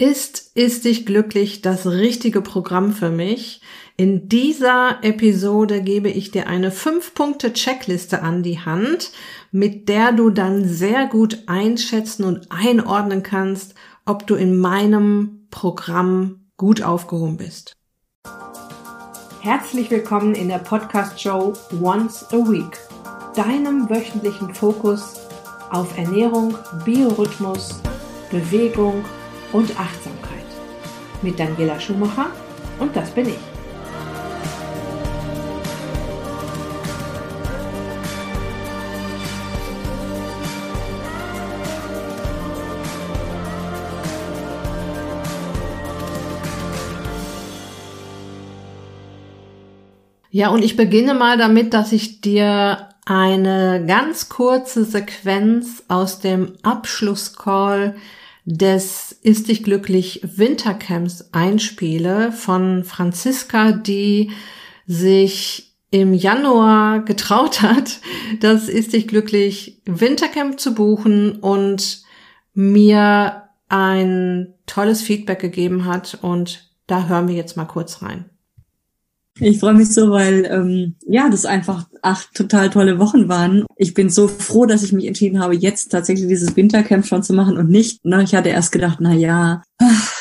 Ist Ist dich glücklich das richtige Programm für mich? In dieser Episode gebe ich dir eine 5-Punkte-Checkliste an die Hand, mit der du dann sehr gut einschätzen und einordnen kannst, ob du in meinem Programm gut aufgehoben bist. Herzlich willkommen in der Podcast-Show Once a Week, deinem wöchentlichen Fokus auf Ernährung, Biorhythmus, Bewegung und Achtsamkeit. Mit Daniela Schumacher und das bin ich. Ja, und ich beginne mal damit, dass ich dir eine ganz kurze Sequenz aus dem Abschlusscall des Ist dich glücklich Wintercamps einspiele von Franziska, die sich im Januar getraut hat, das Ist dich glücklich Wintercamp zu buchen und mir ein tolles Feedback gegeben hat und da hören wir jetzt mal kurz rein. Ich freue mich so, weil ähm, ja, das einfach acht total tolle Wochen waren. Ich bin so froh, dass ich mich entschieden habe, jetzt tatsächlich dieses Wintercamp schon zu machen und nicht. Na, ich hatte erst gedacht, na ja,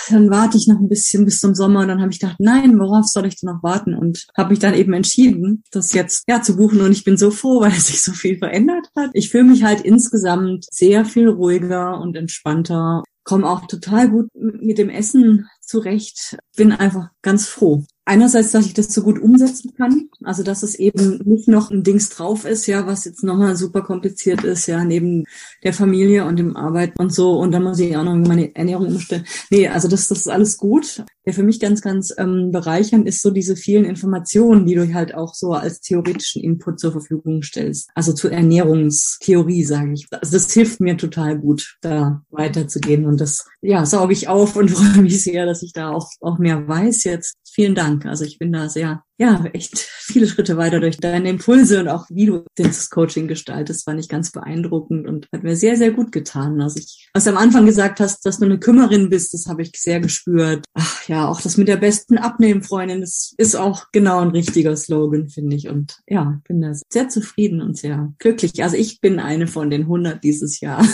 dann warte ich noch ein bisschen bis zum Sommer. Und dann habe ich gedacht, nein, worauf soll ich denn noch warten? Und habe mich dann eben entschieden, das jetzt ja zu buchen. Und ich bin so froh, weil sich so viel verändert hat. Ich fühle mich halt insgesamt sehr viel ruhiger und entspannter. Komme auch total gut mit dem Essen zurecht. Bin einfach ganz froh einerseits, dass ich das so gut umsetzen kann, also dass es eben nicht noch ein Dings drauf ist, ja, was jetzt nochmal super kompliziert ist, ja, neben der Familie und dem Arbeit und so und dann muss ich auch noch meine Ernährung umstellen. Nee, also das, das ist alles gut. Ja, für mich ganz, ganz ähm, bereichernd ist so diese vielen Informationen, die du halt auch so als theoretischen Input zur Verfügung stellst. Also zur Ernährungstheorie, sage ich. Also das hilft mir total gut, da weiterzugehen und das, ja, sauge ich auf und freue mich sehr, dass ich da auch, auch mehr weiß jetzt. Vielen. Dank. Also ich bin da sehr, ja, echt viele Schritte weiter durch deine Impulse und auch wie du das Coaching gestaltest, fand ich ganz beeindruckend und hat mir sehr, sehr gut getan. Also ich, was du am Anfang gesagt hast, dass du eine Kümmerin bist, das habe ich sehr gespürt. Ach ja, auch das mit der besten Abnehmfreundin, das ist auch genau ein richtiger Slogan, finde ich. Und ja, bin da sehr zufrieden und sehr glücklich. Also ich bin eine von den 100 dieses Jahr.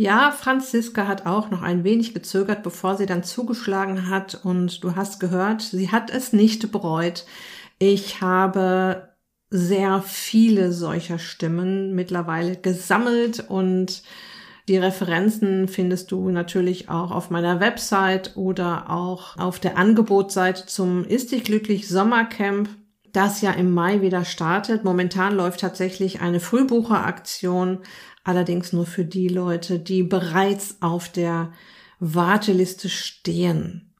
Ja, Franziska hat auch noch ein wenig gezögert, bevor sie dann zugeschlagen hat. Und du hast gehört, sie hat es nicht bereut. Ich habe sehr viele solcher Stimmen mittlerweile gesammelt und die Referenzen findest du natürlich auch auf meiner Website oder auch auf der Angebotsseite zum Ist dich glücklich Sommercamp, das ja im Mai wieder startet. Momentan läuft tatsächlich eine Frühbucheraktion allerdings nur für die Leute, die bereits auf der Warteliste stehen.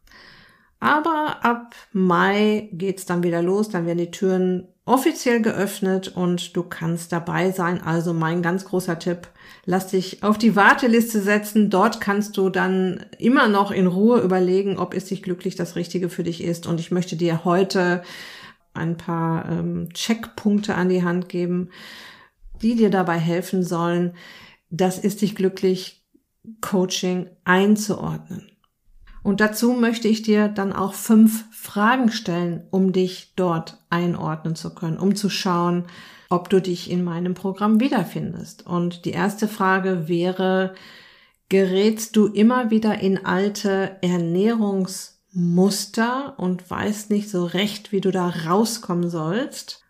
Aber ab Mai geht's dann wieder los, dann werden die Türen offiziell geöffnet und du kannst dabei sein. Also mein ganz großer Tipp, lass dich auf die Warteliste setzen. Dort kannst du dann immer noch in Ruhe überlegen, ob es dich glücklich das Richtige für dich ist. Und ich möchte dir heute ein paar ähm, Checkpunkte an die Hand geben, die dir dabei helfen sollen, das ist dich glücklich Coaching einzuordnen. Und dazu möchte ich dir dann auch fünf Fragen stellen, um dich dort einordnen zu können, um zu schauen, ob du dich in meinem Programm wiederfindest. Und die erste Frage wäre, gerätst du immer wieder in alte Ernährungsmuster und weißt nicht so recht, wie du da rauskommen sollst?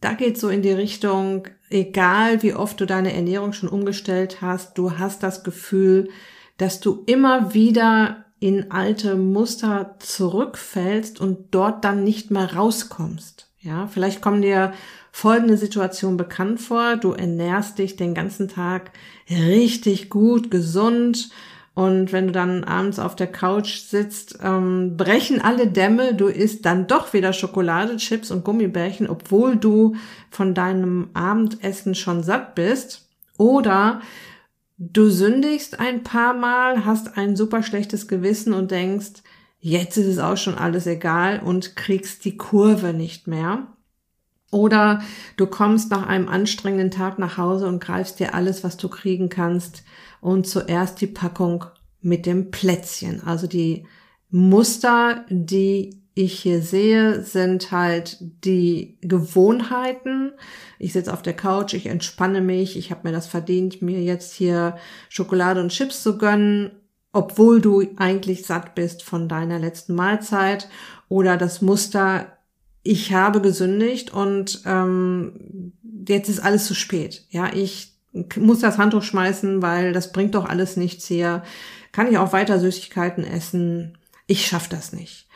Da geht so in die Richtung, egal wie oft du deine Ernährung schon umgestellt hast, du hast das Gefühl, dass du immer wieder in alte Muster zurückfällst und dort dann nicht mehr rauskommst. Ja, vielleicht kommen dir folgende Situation bekannt vor. Du ernährst dich den ganzen Tag richtig gut, gesund, und wenn du dann abends auf der Couch sitzt, ähm, brechen alle Dämme, du isst dann doch wieder Schokolade, Chips und Gummibärchen, obwohl du von deinem Abendessen schon satt bist. Oder du sündigst ein paar Mal, hast ein super schlechtes Gewissen und denkst, jetzt ist es auch schon alles egal und kriegst die Kurve nicht mehr. Oder du kommst nach einem anstrengenden Tag nach Hause und greifst dir alles, was du kriegen kannst und zuerst die Packung mit dem Plätzchen. Also die Muster, die ich hier sehe, sind halt die Gewohnheiten. Ich sitze auf der Couch, ich entspanne mich, ich habe mir das verdient, mir jetzt hier Schokolade und Chips zu gönnen, obwohl du eigentlich satt bist von deiner letzten Mahlzeit. Oder das Muster, ich habe gesündigt und ähm, jetzt ist alles zu spät. Ja, ich muss das Handtuch schmeißen, weil das bringt doch alles nichts hier. Kann ich auch weiter Süßigkeiten essen? Ich schaff das nicht.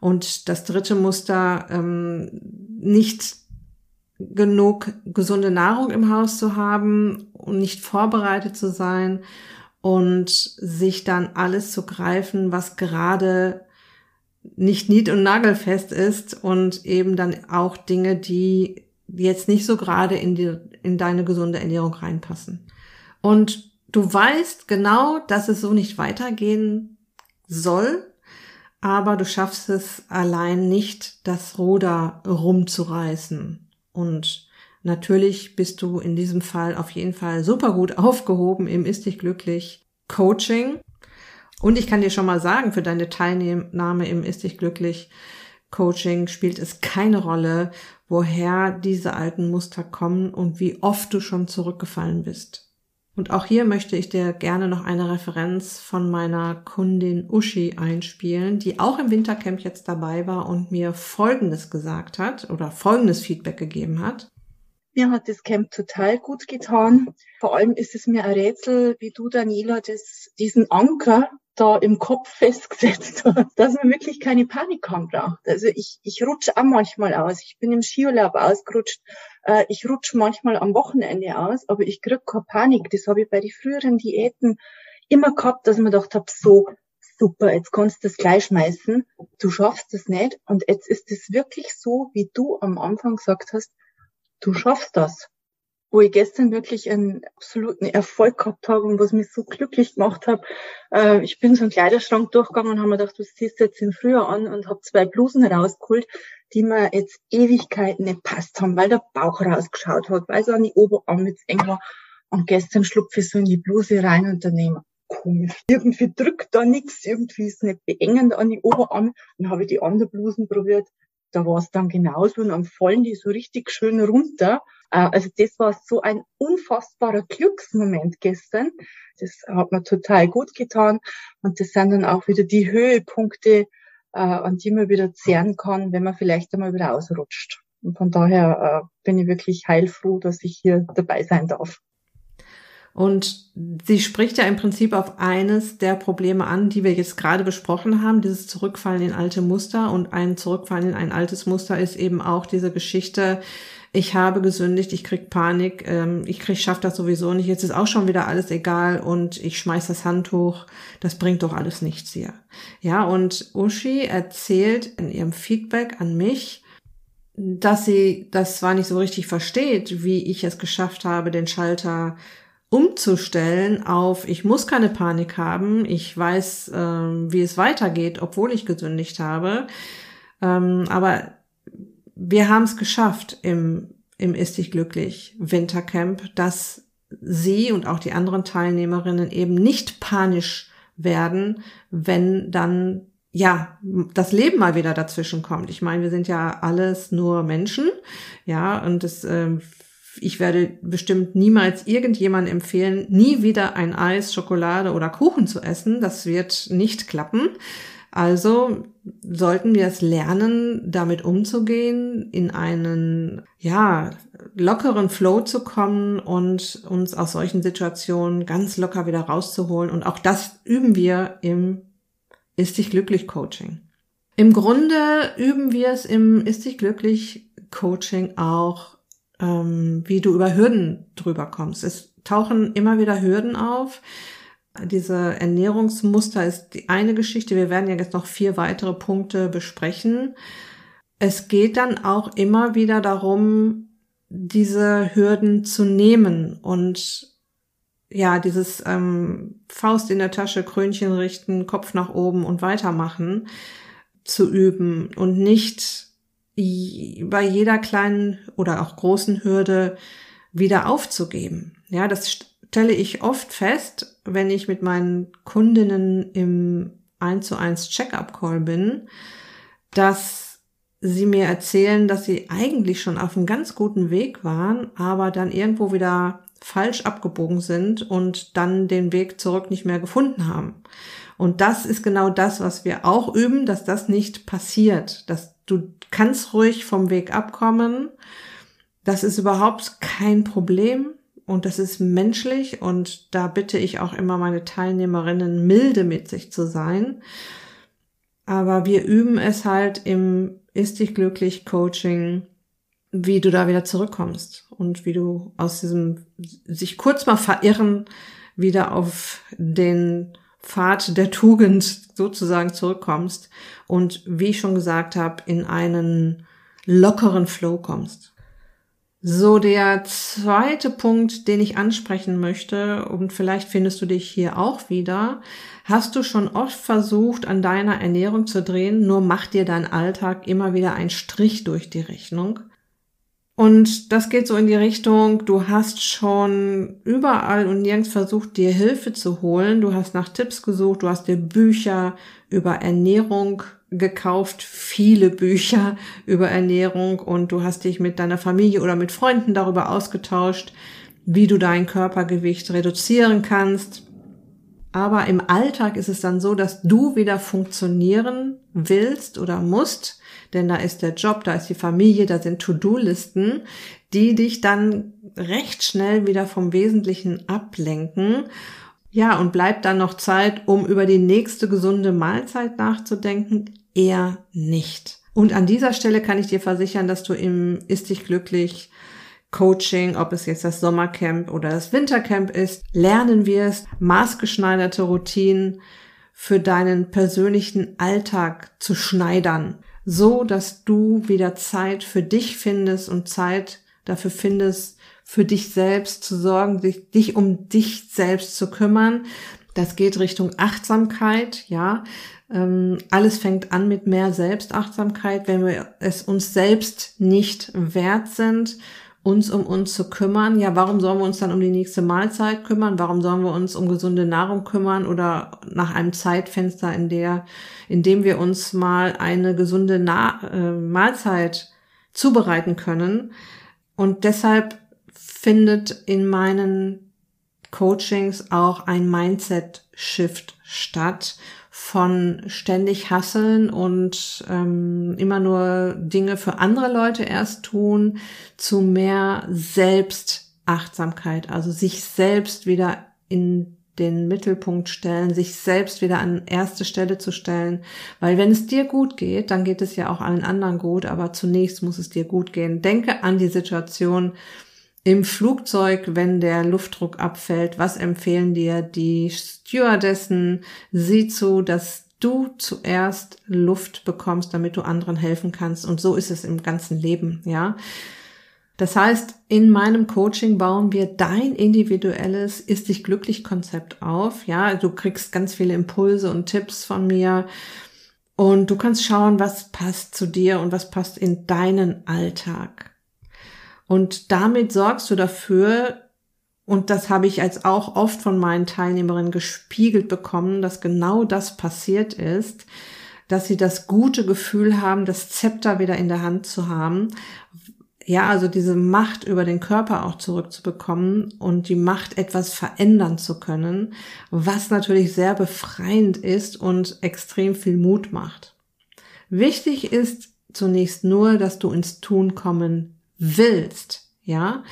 Und das dritte Muster, ähm, nicht genug gesunde Nahrung im Haus zu haben und nicht vorbereitet zu sein und sich dann alles zu greifen, was gerade nicht nied- und nagelfest ist und eben dann auch Dinge, die jetzt nicht so gerade in, die, in deine gesunde Ernährung reinpassen. Und du weißt genau, dass es so nicht weitergehen soll, aber du schaffst es allein nicht, das Ruder rumzureißen. Und natürlich bist du in diesem Fall auf jeden Fall super gut aufgehoben im Ist dich glücklich Coaching. Und ich kann dir schon mal sagen, für deine Teilnahme im Ist dich glücklich Coaching spielt es keine Rolle, woher diese alten Muster kommen und wie oft du schon zurückgefallen bist. Und auch hier möchte ich dir gerne noch eine Referenz von meiner Kundin Uschi einspielen, die auch im Wintercamp jetzt dabei war und mir Folgendes gesagt hat oder folgendes Feedback gegeben hat. Mir hat das Camp total gut getan. Vor allem ist es mir ein Rätsel, wie du, Daniela, das, diesen Anker da im Kopf festgesetzt hat, dass man wirklich keine Panik haben braucht. Also ich, ich rutsche auch manchmal aus. Ich bin im Skiurlaub ausgerutscht. Äh, ich rutsche manchmal am Wochenende aus, aber ich krieg keine Panik. Das habe ich bei den früheren Diäten immer gehabt, dass man gedacht habe, so super, jetzt kannst du das gleich schmeißen. Du schaffst das nicht. Und jetzt ist es wirklich so, wie du am Anfang gesagt hast, du schaffst das wo ich gestern wirklich einen absoluten Erfolg gehabt habe und was mich so glücklich gemacht hat. Äh, ich bin so einen Kleiderschrank durchgegangen und habe mir gedacht, du jetzt im Frühjahr an und habe zwei Blusen rausgeholt, die mir jetzt Ewigkeiten nicht passt haben, weil der Bauch rausgeschaut hat, weil es an die Oberarm jetzt eng war. Und gestern schlupfe ich so in die Bluse rein und daneben, komisch. Irgendwie drückt da nichts, irgendwie ist es nicht beengend an die Oberarme. Dann habe ich die anderen Blusen probiert. Da war es dann genauso und dann fallen die so richtig schön runter. Äh, also das war so ein unfassbarer Glücksmoment gestern. Das hat mir total gut getan. Und das sind dann auch wieder die Höhepunkte, äh, an die man wieder zehren kann, wenn man vielleicht einmal wieder ausrutscht. Und von daher äh, bin ich wirklich heilfroh, dass ich hier dabei sein darf. Und sie spricht ja im Prinzip auf eines der Probleme an, die wir jetzt gerade besprochen haben, dieses Zurückfallen in alte Muster. Und ein Zurückfallen in ein altes Muster ist eben auch diese Geschichte, ich habe gesündigt, ich krieg Panik, ähm, ich krieg, schaff das sowieso nicht, jetzt ist auch schon wieder alles egal und ich schmeiß das Handtuch, das bringt doch alles nichts hier. Ja, und Uschi erzählt in ihrem Feedback an mich, dass sie das zwar nicht so richtig versteht, wie ich es geschafft habe, den Schalter umzustellen auf, ich muss keine Panik haben, ich weiß, ähm, wie es weitergeht, obwohl ich gesündigt habe. Ähm, aber wir haben es geschafft im, im Ist dich glücklich Wintercamp, dass sie und auch die anderen Teilnehmerinnen eben nicht panisch werden, wenn dann ja, das Leben mal wieder dazwischen kommt. Ich meine, wir sind ja alles nur Menschen, ja, und es, äh, ich werde bestimmt niemals irgendjemand empfehlen, nie wieder ein Eis, Schokolade oder Kuchen zu essen. Das wird nicht klappen. Also sollten wir es lernen, damit umzugehen, in einen, ja, lockeren Flow zu kommen und uns aus solchen Situationen ganz locker wieder rauszuholen. Und auch das üben wir im Ist dich glücklich Coaching. Im Grunde üben wir es im Ist dich glücklich Coaching auch, ähm, wie du über Hürden drüber kommst. Es tauchen immer wieder Hürden auf diese Ernährungsmuster ist die eine Geschichte. Wir werden ja jetzt noch vier weitere Punkte besprechen. Es geht dann auch immer wieder darum, diese Hürden zu nehmen und ja, dieses ähm, Faust in der Tasche, Krönchen richten, Kopf nach oben und weitermachen zu üben und nicht bei jeder kleinen oder auch großen Hürde wieder aufzugeben. Ja, das stelle ich oft fest, wenn ich mit meinen Kundinnen im 1 zu 1 Check-up-Call bin, dass sie mir erzählen, dass sie eigentlich schon auf einem ganz guten Weg waren, aber dann irgendwo wieder falsch abgebogen sind und dann den Weg zurück nicht mehr gefunden haben. Und das ist genau das, was wir auch üben, dass das nicht passiert, dass du kannst ruhig vom Weg abkommen. Das ist überhaupt kein Problem und das ist menschlich und da bitte ich auch immer meine Teilnehmerinnen milde mit sich zu sein. Aber wir üben es halt im Ist dich glücklich Coaching, wie du da wieder zurückkommst und wie du aus diesem sich kurz mal verirren wieder auf den Pfad der Tugend sozusagen zurückkommst und wie ich schon gesagt habe, in einen lockeren Flow kommst. So, der zweite Punkt, den ich ansprechen möchte, und vielleicht findest du dich hier auch wieder, hast du schon oft versucht, an deiner Ernährung zu drehen, nur macht dir dein Alltag immer wieder einen Strich durch die Rechnung. Und das geht so in die Richtung, du hast schon überall und nirgends versucht, dir Hilfe zu holen. Du hast nach Tipps gesucht, du hast dir Bücher über Ernährung gekauft, viele Bücher über Ernährung und du hast dich mit deiner Familie oder mit Freunden darüber ausgetauscht, wie du dein Körpergewicht reduzieren kannst. Aber im Alltag ist es dann so, dass du wieder funktionieren willst oder musst denn da ist der Job, da ist die Familie, da sind To-Do-Listen, die dich dann recht schnell wieder vom Wesentlichen ablenken. Ja, und bleibt dann noch Zeit, um über die nächste gesunde Mahlzeit nachzudenken? Eher nicht. Und an dieser Stelle kann ich dir versichern, dass du im Ist dich glücklich Coaching, ob es jetzt das Sommercamp oder das Wintercamp ist, lernen wirst, maßgeschneiderte Routinen für deinen persönlichen Alltag zu schneidern so dass du wieder Zeit für dich findest und Zeit dafür findest, für dich selbst zu sorgen, dich, dich um dich selbst zu kümmern. Das geht Richtung Achtsamkeit, ja. Ähm, alles fängt an mit mehr Selbstachtsamkeit, wenn wir es uns selbst nicht wert sind uns um uns zu kümmern. Ja, warum sollen wir uns dann um die nächste Mahlzeit kümmern? Warum sollen wir uns um gesunde Nahrung kümmern oder nach einem Zeitfenster, in der, in dem wir uns mal eine gesunde Na äh, Mahlzeit zubereiten können? Und deshalb findet in meinen Coachings auch ein Mindset-Shift statt von ständig hasseln und ähm, immer nur Dinge für andere Leute erst tun, zu mehr Selbstachtsamkeit, also sich selbst wieder in den Mittelpunkt stellen, sich selbst wieder an erste Stelle zu stellen. Weil wenn es dir gut geht, dann geht es ja auch allen anderen gut, aber zunächst muss es dir gut gehen. Denke an die Situation, im Flugzeug, wenn der Luftdruck abfällt, was empfehlen dir die Stewardessen? Sieh zu, dass du zuerst Luft bekommst, damit du anderen helfen kannst. Und so ist es im ganzen Leben, ja. Das heißt, in meinem Coaching bauen wir dein individuelles Ist dich glücklich Konzept auf. Ja, du kriegst ganz viele Impulse und Tipps von mir und du kannst schauen, was passt zu dir und was passt in deinen Alltag. Und damit sorgst du dafür, und das habe ich als auch oft von meinen Teilnehmerinnen gespiegelt bekommen, dass genau das passiert ist, dass sie das gute Gefühl haben, das Zepter wieder in der Hand zu haben. Ja, also diese Macht über den Körper auch zurückzubekommen und die Macht etwas verändern zu können, was natürlich sehr befreiend ist und extrem viel Mut macht. Wichtig ist zunächst nur, dass du ins Tun kommen willst, ja,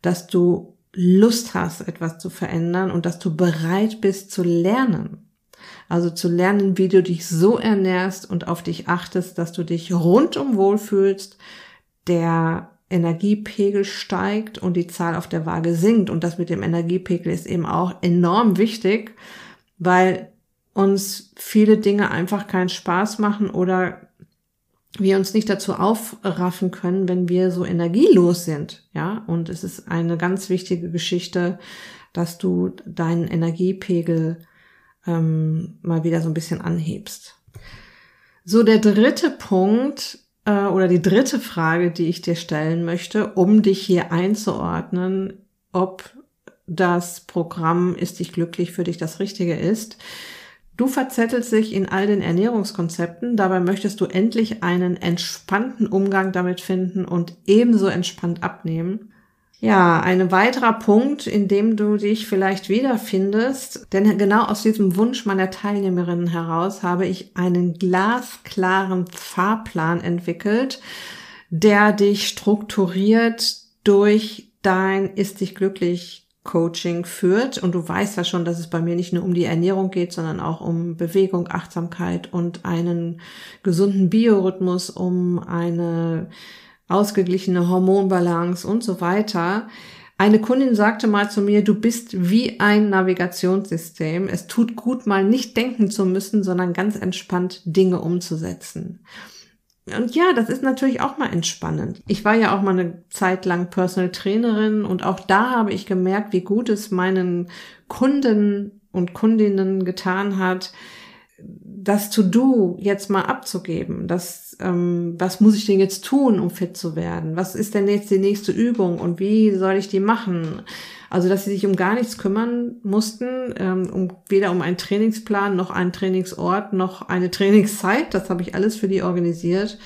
dass du Lust hast, etwas zu verändern und dass du bereit bist zu lernen. Also zu lernen, wie du dich so ernährst und auf dich achtest, dass du dich rundum wohlfühlst, der Energiepegel steigt und die Zahl auf der Waage sinkt. Und das mit dem Energiepegel ist eben auch enorm wichtig, weil uns viele Dinge einfach keinen Spaß machen oder wir uns nicht dazu aufraffen können, wenn wir so energielos sind, ja. Und es ist eine ganz wichtige Geschichte, dass du deinen Energiepegel ähm, mal wieder so ein bisschen anhebst. So, der dritte Punkt äh, oder die dritte Frage, die ich dir stellen möchte, um dich hier einzuordnen, ob das Programm Ist dich glücklich für dich das Richtige ist. Du verzettelst dich in all den Ernährungskonzepten, dabei möchtest du endlich einen entspannten Umgang damit finden und ebenso entspannt abnehmen. Ja, ein weiterer Punkt, in dem du dich vielleicht wiederfindest, denn genau aus diesem Wunsch meiner Teilnehmerinnen heraus habe ich einen glasklaren Fahrplan entwickelt, der dich strukturiert durch dein Ist dich glücklich Coaching führt. Und du weißt ja schon, dass es bei mir nicht nur um die Ernährung geht, sondern auch um Bewegung, Achtsamkeit und einen gesunden Biorhythmus, um eine ausgeglichene Hormonbalance und so weiter. Eine Kundin sagte mal zu mir, du bist wie ein Navigationssystem. Es tut gut, mal nicht denken zu müssen, sondern ganz entspannt Dinge umzusetzen. Und ja, das ist natürlich auch mal entspannend. Ich war ja auch mal eine Zeit lang Personal Trainerin und auch da habe ich gemerkt, wie gut es meinen Kunden und Kundinnen getan hat, das To-Do jetzt mal abzugeben. Das, ähm, was muss ich denn jetzt tun, um fit zu werden? Was ist denn jetzt die nächste Übung und wie soll ich die machen? Also, dass sie sich um gar nichts kümmern mussten, ähm, um, weder um einen Trainingsplan, noch einen Trainingsort, noch eine Trainingszeit. Das habe ich alles für die organisiert.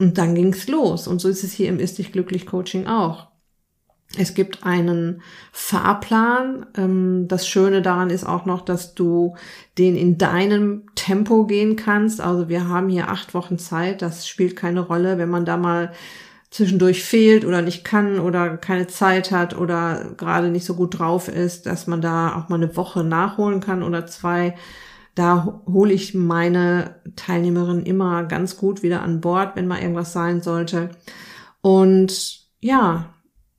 Und dann ging's los. Und so ist es hier im Ist dich glücklich Coaching auch. Es gibt einen Fahrplan. Ähm, das Schöne daran ist auch noch, dass du den in deinem Tempo gehen kannst. Also wir haben hier acht Wochen Zeit. Das spielt keine Rolle, wenn man da mal zwischendurch fehlt oder nicht kann oder keine Zeit hat oder gerade nicht so gut drauf ist, dass man da auch mal eine Woche nachholen kann oder zwei. Da hole ich meine Teilnehmerin immer ganz gut wieder an Bord, wenn mal irgendwas sein sollte. Und ja,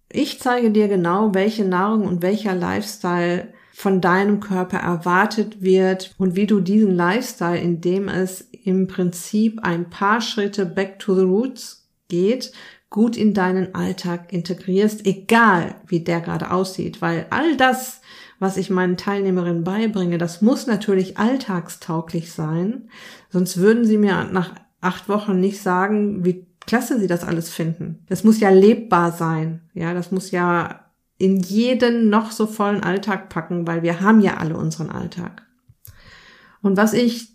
ich zeige dir genau, welche Nahrung und welcher Lifestyle von deinem Körper erwartet wird und wie du diesen Lifestyle, in dem es im Prinzip ein paar Schritte back to the roots geht, gut in deinen Alltag integrierst, egal wie der gerade aussieht, weil all das, was ich meinen Teilnehmerinnen beibringe, das muss natürlich alltagstauglich sein, sonst würden sie mir nach acht Wochen nicht sagen, wie klasse sie das alles finden. Das muss ja lebbar sein, ja, das muss ja in jeden noch so vollen Alltag packen, weil wir haben ja alle unseren Alltag. Und was ich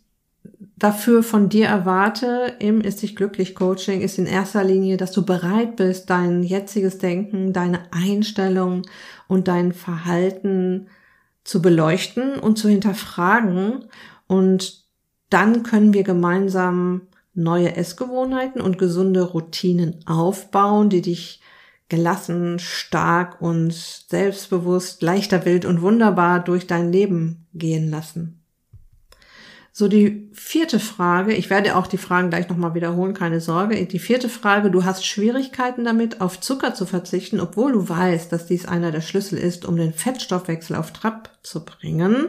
dafür von dir erwarte im Ist dich glücklich Coaching ist in erster Linie, dass du bereit bist, dein jetziges Denken, deine Einstellung und dein Verhalten zu beleuchten und zu hinterfragen. Und dann können wir gemeinsam neue Essgewohnheiten und gesunde Routinen aufbauen, die dich gelassen, stark und selbstbewusst, leichter wild und wunderbar durch dein Leben gehen lassen. So, die vierte Frage, ich werde auch die Fragen gleich nochmal wiederholen, keine Sorge. Die vierte Frage, du hast Schwierigkeiten damit, auf Zucker zu verzichten, obwohl du weißt, dass dies einer der Schlüssel ist, um den Fettstoffwechsel auf Trab zu bringen.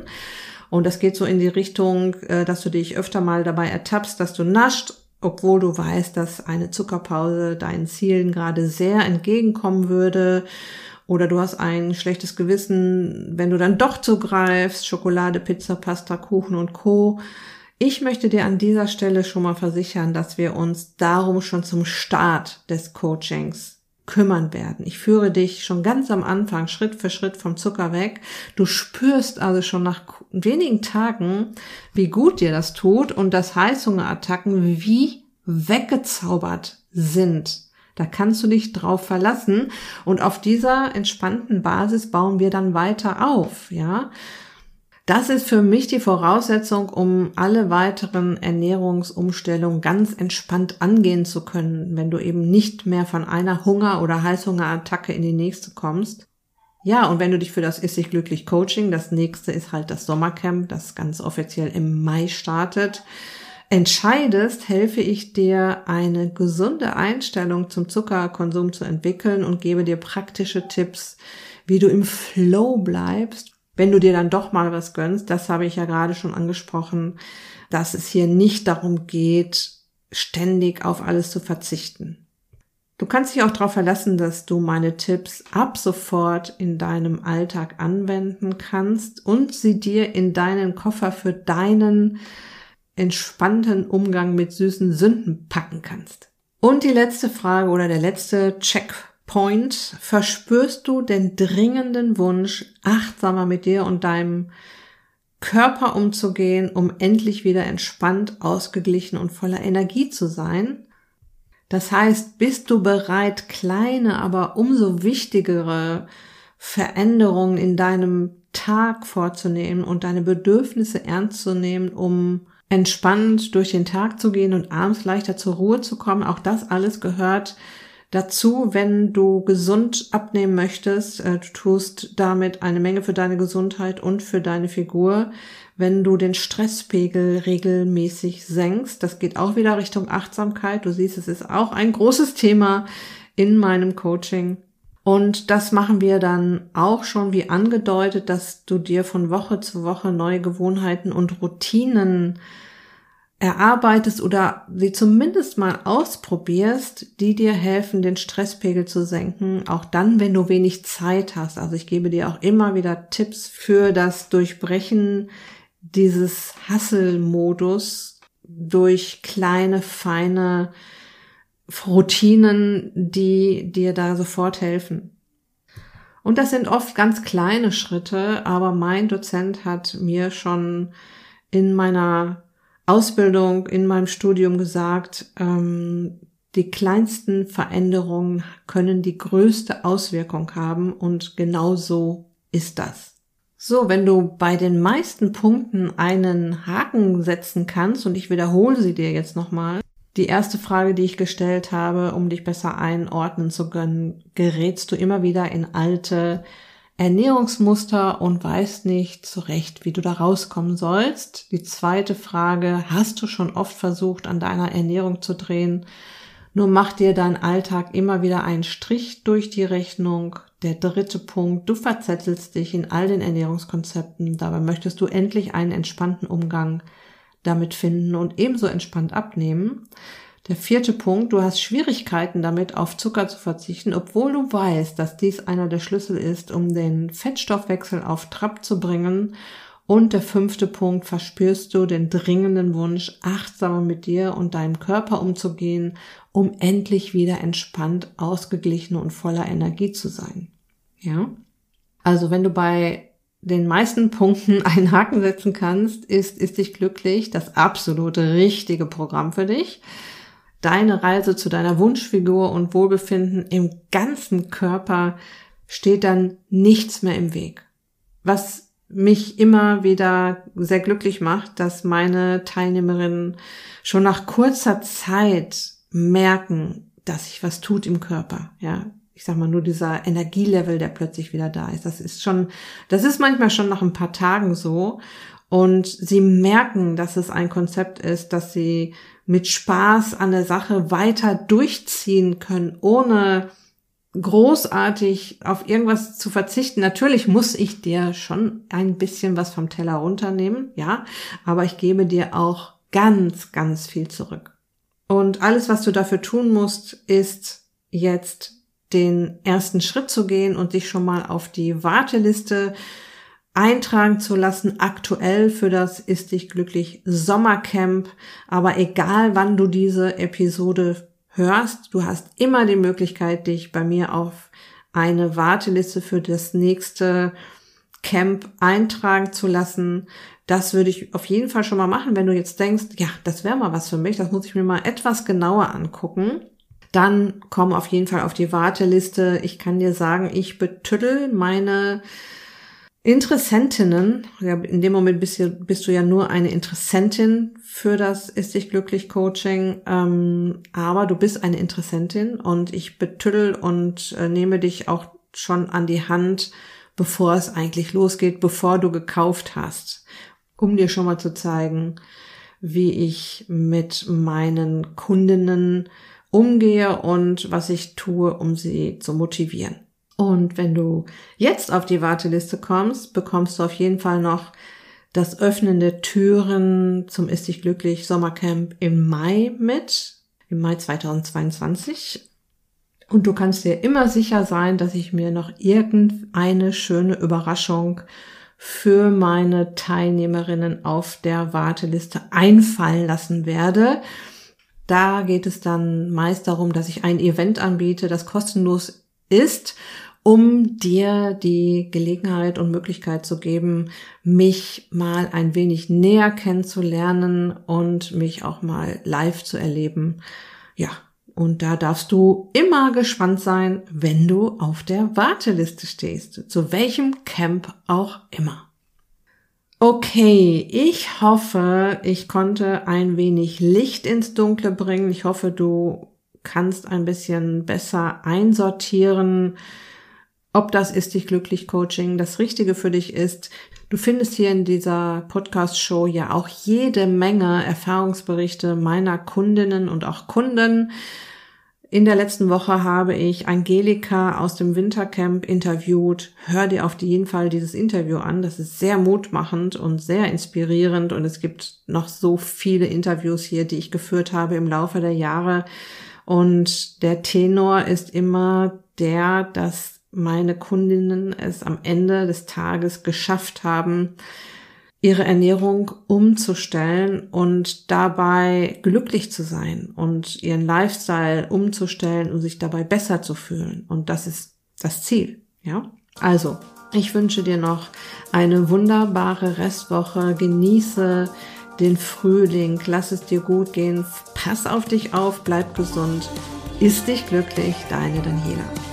Und das geht so in die Richtung, äh, dass du dich öfter mal dabei ertappst, dass du nascht, obwohl du weißt, dass eine Zuckerpause deinen Zielen gerade sehr entgegenkommen würde oder du hast ein schlechtes Gewissen, wenn du dann doch zugreifst, Schokolade, Pizza, Pasta, Kuchen und Co. Ich möchte dir an dieser Stelle schon mal versichern, dass wir uns darum schon zum Start des Coachings kümmern werden. Ich führe dich schon ganz am Anfang Schritt für Schritt vom Zucker weg. Du spürst also schon nach wenigen Tagen, wie gut dir das tut und dass Heißhungerattacken wie weggezaubert sind. Da kannst du dich drauf verlassen und auf dieser entspannten Basis bauen wir dann weiter auf, ja. Das ist für mich die Voraussetzung, um alle weiteren Ernährungsumstellungen ganz entspannt angehen zu können, wenn du eben nicht mehr von einer Hunger- oder Heißhungerattacke in die nächste kommst. Ja, und wenn du dich für das Ist sich glücklich Coaching, das nächste ist halt das Sommercamp, das ganz offiziell im Mai startet, entscheidest, helfe ich dir, eine gesunde Einstellung zum Zuckerkonsum zu entwickeln und gebe dir praktische Tipps, wie du im Flow bleibst, wenn du dir dann doch mal was gönnst. Das habe ich ja gerade schon angesprochen, dass es hier nicht darum geht, ständig auf alles zu verzichten. Du kannst dich auch darauf verlassen, dass du meine Tipps ab sofort in deinem Alltag anwenden kannst und sie dir in deinen Koffer für deinen entspannten Umgang mit süßen Sünden packen kannst. Und die letzte Frage oder der letzte Checkpoint Point verspürst du den dringenden Wunsch, achtsamer mit dir und deinem Körper umzugehen, um endlich wieder entspannt, ausgeglichen und voller Energie zu sein. Das heißt, bist du bereit, kleine, aber umso wichtigere Veränderungen in deinem Tag vorzunehmen und deine Bedürfnisse ernst zu nehmen, um entspannt durch den Tag zu gehen und abends leichter zur Ruhe zu kommen. Auch das alles gehört Dazu, wenn du gesund abnehmen möchtest, äh, du tust damit eine Menge für deine Gesundheit und für deine Figur, wenn du den Stresspegel regelmäßig senkst. Das geht auch wieder Richtung Achtsamkeit. Du siehst, es ist auch ein großes Thema in meinem Coaching. Und das machen wir dann auch schon wie angedeutet, dass du dir von Woche zu Woche neue Gewohnheiten und Routinen erarbeitest oder sie zumindest mal ausprobierst, die dir helfen, den Stresspegel zu senken, auch dann, wenn du wenig Zeit hast. Also ich gebe dir auch immer wieder Tipps für das Durchbrechen dieses Hasselmodus durch kleine, feine Routinen, die dir da sofort helfen. Und das sind oft ganz kleine Schritte, aber mein Dozent hat mir schon in meiner Ausbildung, in meinem Studium gesagt, ähm, die kleinsten Veränderungen können die größte Auswirkung haben und genau so ist das. So, wenn du bei den meisten Punkten einen Haken setzen kannst, und ich wiederhole sie dir jetzt nochmal, die erste Frage, die ich gestellt habe, um dich besser einordnen zu können, gerätst du immer wieder in alte Ernährungsmuster und weißt nicht zurecht, wie du da rauskommen sollst. Die zweite Frage, hast du schon oft versucht, an deiner Ernährung zu drehen? Nur macht dir dein Alltag immer wieder einen Strich durch die Rechnung. Der dritte Punkt, du verzettelst dich in all den Ernährungskonzepten. Dabei möchtest du endlich einen entspannten Umgang damit finden und ebenso entspannt abnehmen. Der vierte Punkt, du hast Schwierigkeiten damit, auf Zucker zu verzichten, obwohl du weißt, dass dies einer der Schlüssel ist, um den Fettstoffwechsel auf Trab zu bringen. Und der fünfte Punkt, verspürst du den dringenden Wunsch, achtsamer mit dir und deinem Körper umzugehen, um endlich wieder entspannt, ausgeglichen und voller Energie zu sein. Ja? Also wenn du bei den meisten Punkten einen Haken setzen kannst, ist, ist dich glücklich das absolute richtige Programm für dich deine Reise zu deiner Wunschfigur und Wohlbefinden im ganzen Körper steht dann nichts mehr im Weg. Was mich immer wieder sehr glücklich macht, dass meine Teilnehmerinnen schon nach kurzer Zeit merken, dass sich was tut im Körper, ja. Ich sag mal nur dieser Energielevel, der plötzlich wieder da ist. Das ist schon, das ist manchmal schon nach ein paar Tagen so. Und sie merken, dass es ein Konzept ist, dass sie mit Spaß an der Sache weiter durchziehen können, ohne großartig auf irgendwas zu verzichten. Natürlich muss ich dir schon ein bisschen was vom Teller runternehmen, ja, aber ich gebe dir auch ganz, ganz viel zurück. Und alles, was du dafür tun musst, ist jetzt den ersten Schritt zu gehen und dich schon mal auf die Warteliste eintragen zu lassen, aktuell für das Ist dich glücklich Sommercamp. Aber egal wann du diese Episode hörst, du hast immer die Möglichkeit, dich bei mir auf eine Warteliste für das nächste Camp eintragen zu lassen. Das würde ich auf jeden Fall schon mal machen, wenn du jetzt denkst, ja, das wäre mal was für mich, das muss ich mir mal etwas genauer angucken. Dann komm auf jeden Fall auf die Warteliste. Ich kann dir sagen, ich betüttel meine Interessentinnen, ja, in dem Moment bist, du, bist du ja nur eine Interessentin für das Ist dich glücklich Coaching, ähm, aber du bist eine Interessentin und ich betüttel und äh, nehme dich auch schon an die Hand, bevor es eigentlich losgeht, bevor du gekauft hast, um dir schon mal zu zeigen, wie ich mit meinen Kundinnen umgehe und was ich tue, um sie zu motivieren. Und wenn du jetzt auf die Warteliste kommst, bekommst du auf jeden Fall noch das Öffnen der Türen zum Ist dich glücklich Sommercamp im Mai mit, im Mai 2022. Und du kannst dir immer sicher sein, dass ich mir noch irgendeine schöne Überraschung für meine Teilnehmerinnen auf der Warteliste einfallen lassen werde. Da geht es dann meist darum, dass ich ein Event anbiete, das kostenlos ist, um dir die Gelegenheit und Möglichkeit zu geben, mich mal ein wenig näher kennenzulernen und mich auch mal live zu erleben. Ja, und da darfst du immer gespannt sein, wenn du auf der Warteliste stehst, zu welchem Camp auch immer. Okay, ich hoffe, ich konnte ein wenig Licht ins Dunkle bringen. Ich hoffe, du kannst ein bisschen besser einsortieren, ob das ist dich glücklich Coaching das Richtige für dich ist. Du findest hier in dieser Podcast-Show ja auch jede Menge Erfahrungsberichte meiner Kundinnen und auch Kunden. In der letzten Woche habe ich Angelika aus dem Wintercamp interviewt. Hör dir auf jeden Fall dieses Interview an. Das ist sehr mutmachend und sehr inspirierend. Und es gibt noch so viele Interviews hier, die ich geführt habe im Laufe der Jahre. Und der Tenor ist immer der, dass meine Kundinnen es am Ende des Tages geschafft haben, ihre Ernährung umzustellen und dabei glücklich zu sein und ihren Lifestyle umzustellen und sich dabei besser zu fühlen. Und das ist das Ziel, ja? Also, ich wünsche dir noch eine wunderbare Restwoche. Genieße den Frühling. Lass es dir gut gehen. Pass auf dich auf. Bleib gesund. Ist dich glücklich. Deine Daniela.